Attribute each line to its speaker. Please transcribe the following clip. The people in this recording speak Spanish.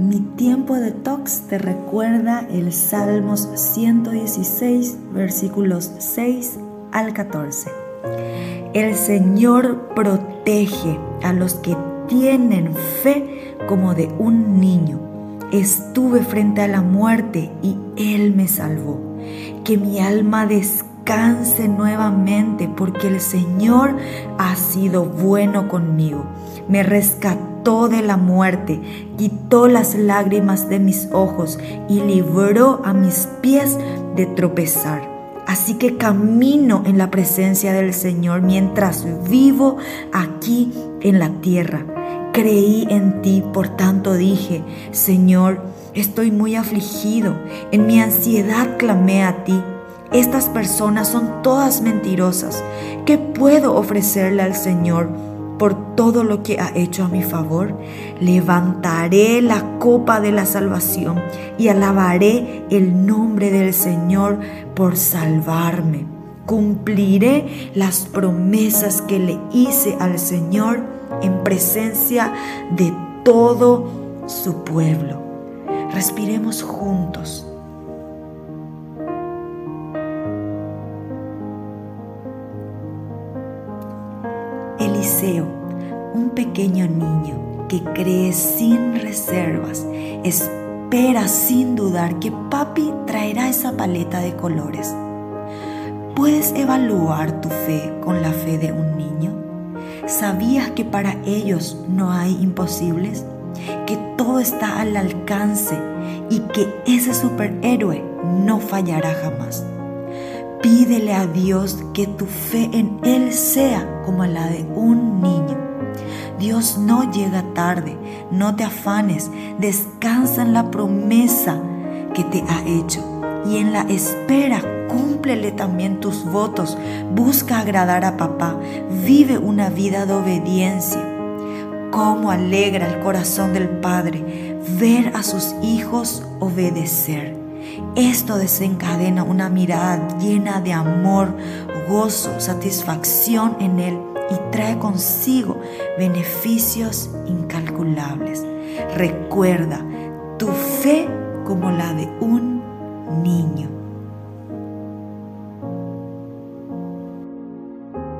Speaker 1: Mi tiempo de tox te recuerda el Salmos 116, versículos 6 al 14. El Señor protege a los que tienen fe como de un niño. Estuve frente a la muerte y Él me salvó. Que mi alma descanse nuevamente porque el Señor ha sido bueno conmigo. Me rescató de la muerte, quitó las lágrimas de mis ojos y libró a mis pies de tropezar. Así que camino en la presencia del Señor mientras vivo aquí en la tierra. Creí en ti, por tanto dije, Señor, estoy muy afligido. En mi ansiedad clamé a ti. Estas personas son todas mentirosas. ¿Qué puedo ofrecerle al Señor? por todo lo que ha hecho a mi favor. Levantaré la copa de la salvación y alabaré el nombre del Señor por salvarme. Cumpliré las promesas que le hice al Señor en presencia de todo su pueblo. Respiremos juntos. Un pequeño niño que cree sin reservas, espera sin dudar que papi traerá esa paleta de colores. ¿Puedes evaluar tu fe con la fe de un niño? ¿Sabías que para ellos no hay imposibles? Que todo está al alcance y que ese superhéroe no fallará jamás. Pídele a Dios que tu fe en Él sea como la de un niño. Dios no llega tarde, no te afanes, descansa en la promesa que te ha hecho y en la espera cúmplele también tus votos, busca agradar a papá, vive una vida de obediencia. Cómo alegra el corazón del Padre ver a sus hijos obedecer. Esto desencadena una mirada llena de amor, gozo, satisfacción en Él y trae consigo beneficios incalculables. Recuerda tu fe como la de un niño.